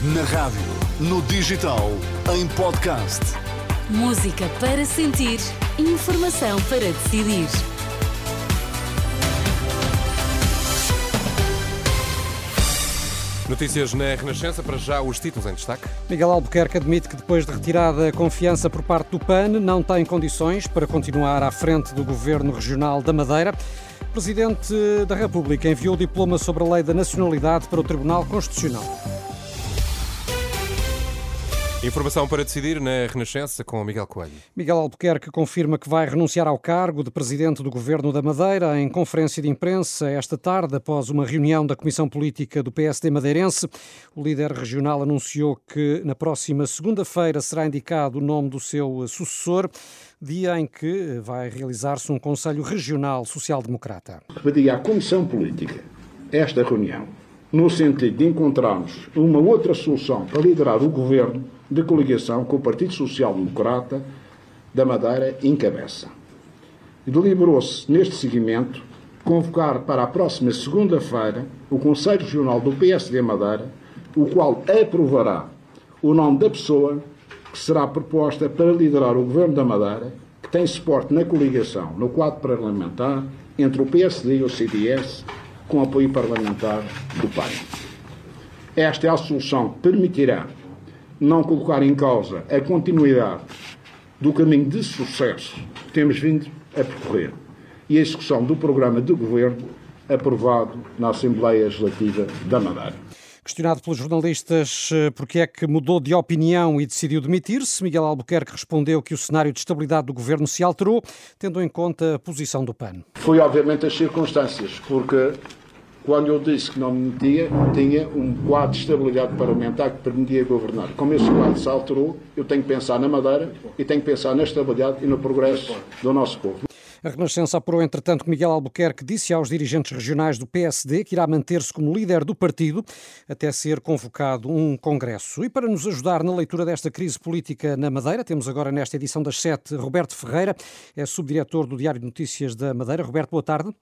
Na rádio, no digital, em podcast. Música para sentir, informação para decidir. Notícias na Renascença, para já os títulos em destaque. Miguel Albuquerque admite que depois de retirada a confiança por parte do PAN, não tem condições para continuar à frente do Governo Regional da Madeira. O Presidente da República enviou o diploma sobre a lei da nacionalidade para o Tribunal Constitucional. Informação para decidir na Renascença com Miguel Coelho. Miguel Albuquerque confirma que vai renunciar ao cargo de Presidente do Governo da Madeira em conferência de imprensa esta tarde, após uma reunião da Comissão Política do PSD madeirense. O líder regional anunciou que na próxima segunda-feira será indicado o nome do seu sucessor, dia em que vai realizar-se um Conselho Regional Social-Democrata. Pedi à Comissão Política esta reunião no sentido de encontrarmos uma outra solução para liderar o governo de coligação que o Partido Social Democrata da Madeira encabeça. Deliberou-se, neste seguimento, convocar para a próxima segunda-feira o Conselho Regional do PSD Madeira, o qual aprovará o nome da pessoa que será proposta para liderar o Governo da Madeira, que tem suporte na coligação, no quadro parlamentar, entre o PSD e o CDS, com apoio parlamentar do PAN. Esta é a solução que permitirá não colocar em causa a continuidade do caminho de sucesso que temos vindo a percorrer e a execução do programa de governo aprovado na Assembleia Legislativa da Madeira. Questionado pelos jornalistas eh, porque é que mudou de opinião e decidiu demitir-se, Miguel Albuquerque respondeu que o cenário de estabilidade do governo se alterou, tendo em conta a posição do PAN. Foi, obviamente, as circunstâncias, porque quando eu disse que não me metia, tinha um quadro de estabilidade parlamentar que permitia governar. Como esse quadro se alterou, eu tenho que pensar na Madeira e tenho que pensar na estabilidade e no progresso do nosso povo. A Renascença apurou, entretanto, que Miguel Albuquerque disse aos dirigentes regionais do PSD que irá manter-se como líder do partido até ser convocado um congresso. E para nos ajudar na leitura desta crise política na Madeira, temos agora nesta edição das sete Roberto Ferreira, é subdiretor do Diário de Notícias da Madeira. Roberto, boa tarde.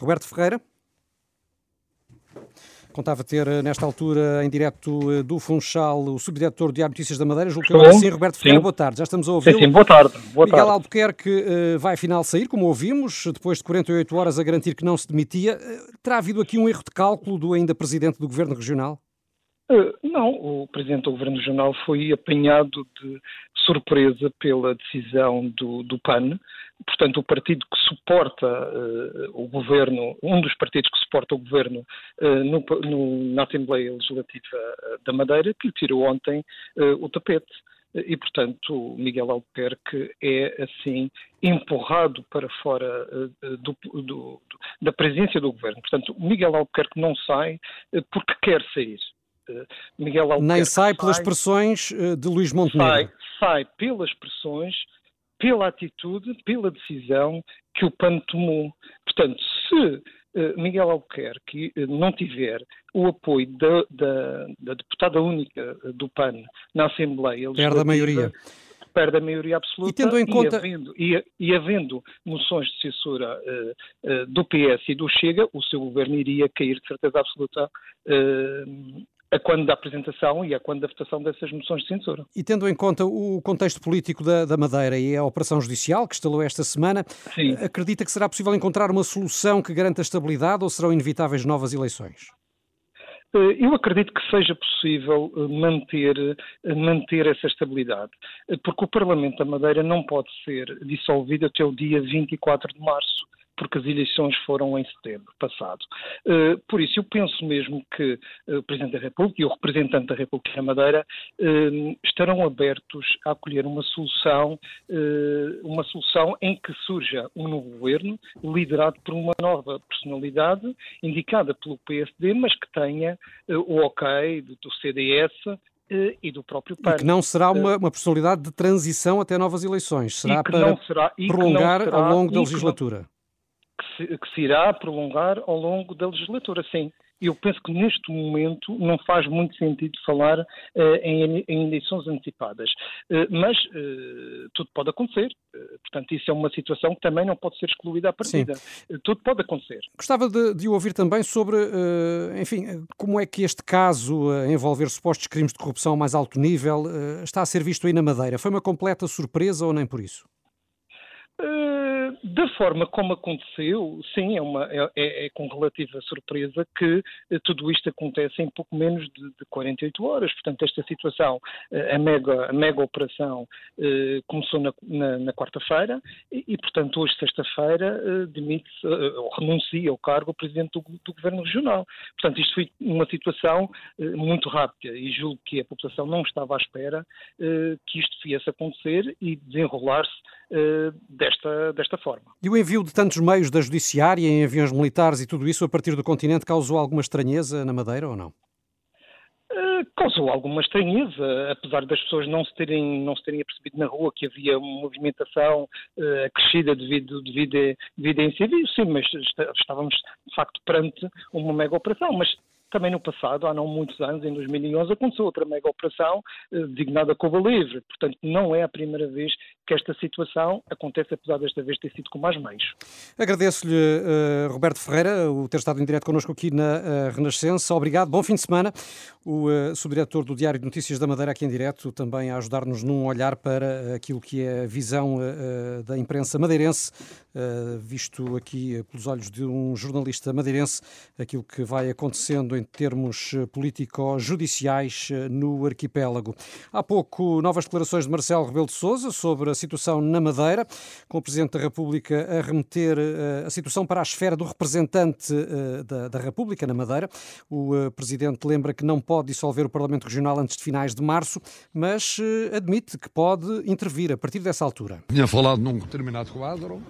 Roberto Ferreira. Contava ter, eh, nesta altura, em direto eh, do Funchal, o subdiretor do Diário Notícias da Madeira, julgo que agora sim, Roberto Ferreira, sim. boa tarde, já estamos a ouvir. Sim, sim, boa tarde. Boa Miguel tarde. Albuquerque uh, vai afinal sair, como ouvimos, depois de 48 horas a garantir que não se demitia. Uh, terá havido aqui um erro de cálculo do ainda Presidente do Governo Regional? Uh, não, o Presidente do Governo Regional foi apanhado de surpresa pela decisão do, do PAN, portanto, o partido que suporta uh, o governo, um dos partidos que suporta o governo uh, no, no, na Assembleia Legislativa da Madeira, que lhe tirou ontem uh, o tapete. E, portanto, Miguel Albuquerque é, assim, empurrado para fora do, do, da presença do governo. Portanto, Miguel Albuquerque não sai porque quer sair. Miguel Albuquerque Nem sai pelas sai, pressões de Luís Montenegro. Sai, sai pelas pressões pela atitude, pela decisão que o PAN tomou. Portanto, se eh, Miguel Albuquerque eh, não tiver o apoio da, da, da, deputada única do PAN na Assembleia perde a maioria perde a maioria absoluta e, tendo em conta... e, havendo, e, e havendo moções de censura uh, uh, do PS e do Chega, o seu governo iria cair de certeza absoluta uh, a quando da apresentação e a quando da votação dessas moções de censura. E tendo em conta o contexto político da, da Madeira e a operação judicial que instalou esta semana, Sim. acredita que será possível encontrar uma solução que garanta a estabilidade ou serão inevitáveis novas eleições? Eh, eu acredito que seja possível eh, manter, eh, manter essa estabilidade, porque o Parlamento da Madeira não pode ser dissolvido até o dia 24 de março porque as eleições foram em setembro passado. Uh, por isso, eu penso mesmo que uh, o Presidente da República e o representante da República da Madeira uh, estarão abertos a acolher uma solução, uma solução em que surja um novo governo, liderado por uma nova personalidade, indicada pelo PSD, mas que tenha o ok do CDS e do próprio PAN. E que não será uma, uma personalidade de transição até novas eleições, será para será, prolongar será, ao longo da legislatura que se, que se irá prolongar ao longo da legislatura, sim eu penso que neste momento não faz muito sentido falar uh, em, em, eleições antecipadas. Uh, mas uh, tudo pode acontecer. portanto, isso é uma situação que também não pode ser excluída à partida. tudo pode acontecer. Gostava de, de ouvir também sobre, enfim, como é que este caso a envolver supostos crimes de corrupção a mais alto nível está a ser visto aí na Madeira. Foi uma completa surpresa ou nem por isso? Eh, da forma como aconteceu, sim, é, uma, é, é, é com relativa surpresa que uh, tudo isto acontece em pouco menos de, de 48 horas. Portanto, esta situação, uh, a, mega, a mega operação, começou na, na, na quarta-feira e, e, portanto, hoje, sexta-feira, demite-se ou renuncia ao cargo o Presidente do, do, Governo Regional. Portanto, isto foi uma situação muito rápida e julgo que a população não estava à espera que isto viesse a acontecer e desenrolar-se uh, desta, desta forma. E o envio de tantos meios da Judiciária em aviões militares e tudo isso a partir do continente causou alguma estranheza na Madeira ou não? Uh, causou alguma estranheza, apesar das pessoas não se terem, não se terem apercebido na rua que havia uma movimentação uh, acrescida devido, devido, a, devido a sim, mas estávamos de facto perante uma mega operação, mas também no passado, há não muitos anos, em 2011, aconteceu outra mega operação eh, designada Cuba Livre. Portanto, não é a primeira vez que esta situação acontece, apesar desta vez ter sido com mais meios. Agradeço-lhe, uh, Roberto Ferreira, o ter estado em direto connosco aqui na uh, Renascença. Obrigado, bom fim de semana. O uh, subdiretor do Diário de Notícias da Madeira, aqui em direto, também a ajudar-nos num olhar para aquilo que é a visão da imprensa madeirense, visto aqui pelos olhos de um jornalista madeirense, aquilo que vai acontecendo em termos político-judiciais no arquipélago. Há pouco, novas declarações de Marcelo Rebelo de Sousa sobre a situação na Madeira, com o Presidente da República a remeter eh, a situação para a esfera do representante da, da República na Madeira. O Presidente lembra que não pode dissolver o Parlamento Regional antes de finais de março, mas admite que pode intervir a partir dessa altura. Tinha falado num determinado quadro.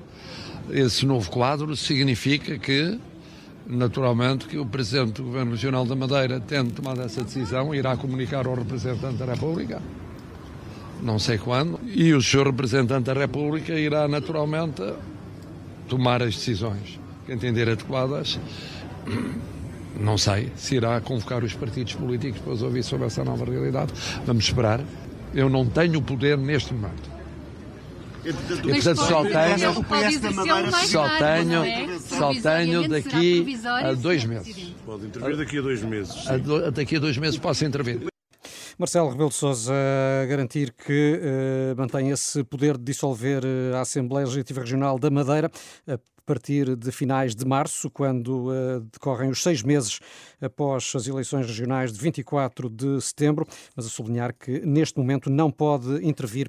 Esse novo quadro significa que naturalmente que o Presidente do Governo Regional da Madeira, tendo tomado essa decisão, irá comunicar ao representante da República, não sei quando, e o Sr. Representante da República irá naturalmente tomar as decisões que entender adequadas. Não sei se irá convocar os partidos políticos para ouvir sobre essa nova realidade. Vamos esperar. Eu não tenho poder neste momento. E portanto só tenho, só tenho, é? só tenho daqui a dois meses. Pode intervir daqui a dois meses. Daqui a dois meses posso intervir. Marcelo Rebelo de Sousa garantir que uh, mantém esse poder de dissolver uh, a Assembleia Legislativa Regional da Madeira a partir de finais de março, quando uh, decorrem os seis meses após as eleições regionais de 24 de setembro, mas a sublinhar que neste momento não pode intervir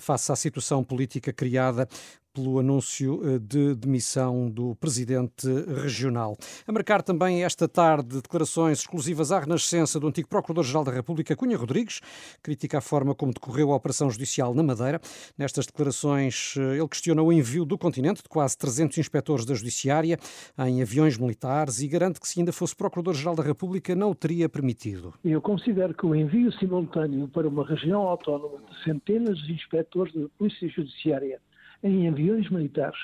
face à situação política criada pelo anúncio eh, de demissão do presidente regional. A marcar também esta tarde declarações exclusivas à renascença do antigo Procurador-Geral da República, Cunha Rodrigues, critica a forma como decorreu a operação judicial na Madeira. Nestas declarações, eh, ele questiona o envio do continente de quase 300 inspectores da Judiciária em aviões militares e garante que, se ainda fosse Procurador-Geral da República, não o teria permitido. Eu considero que o envio simultâneo para uma região autónoma de centenas de inspectores da Polícia Judiciária em aviões militares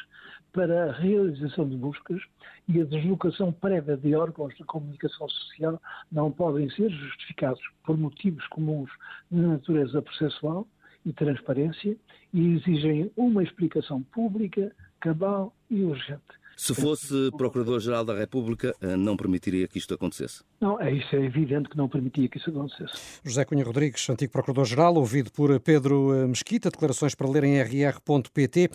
para a realização de buscas e a deslocação prévia de órgãos de comunicação social não podem ser justificados por motivos comuns de natureza processual e transparência e exigem uma explicação pública, cabal e urgente. Se fosse Procurador-Geral da República, eh, não permitiria que isto acontecesse? Não, é isso, é evidente que não permitia que isso acontecesse. José Cunha Rodrigues, antigo Procurador-Geral, ouvido por Pedro eh, Mesquita, declarações para ler em rr.pt,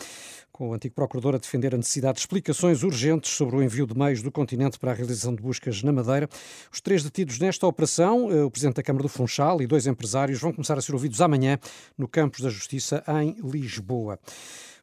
com o antigo Procurador a defender a necessidade de explicações urgentes sobre o envio de meios do continente para a realização de buscas na Madeira. Os três detidos nesta operação, eh, o Presidente da Câmara do Funchal e dois empresários, vão começar a ser ouvidos amanhã no Campos da Justiça, em Lisboa.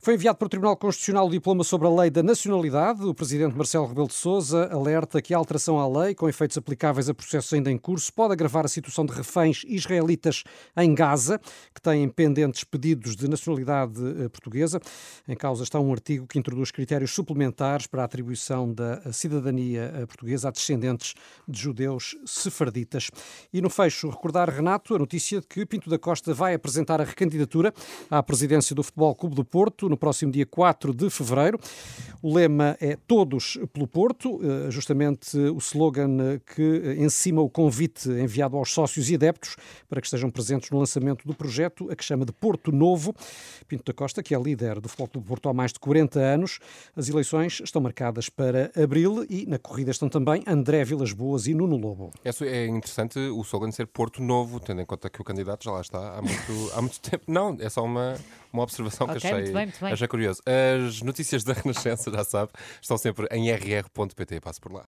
Foi enviado para o Tribunal Constitucional o diploma sobre a lei da nacionalidade. O presidente Marcelo Rebelo de Sousa alerta que a alteração à lei, com efeitos aplicáveis a processos ainda em curso, pode agravar a situação de reféns israelitas em Gaza, que têm pendentes pedidos de nacionalidade eh, portuguesa. Em causa está um artigo que introduz critérios suplementares para a atribuição da cidadania eh, portuguesa a descendentes de judeus sefarditas. E no fecho, recordar, Renato, a notícia de que Pinto da Costa vai apresentar a recandidatura à presidência do Futebol Clube do Porto no próximo dia 4 de fevereiro. O lema é Todos pelo Porto, eh, justamente o slogan que encima o convite enviado aos sócios e adeptos para que estejam presentes no lançamento do projeto, a que chama de Porto Novo. Pinto da Costa, que é líder do Futebol do Porto há mais de 40 anos. As eleições estão marcadas para abril e na corrida estão também André Vilas Boas e Nuno Lobo. É interessante o slogan ser Porto Novo, tendo em conta que o candidato já lá está há muito, há muito tempo. Não, é só uma, uma observação okay, que achei, muito bem, muito bem. achei curioso. As notícias da Renascença, já sabe, estão sempre em rr.pt. Passo por lá.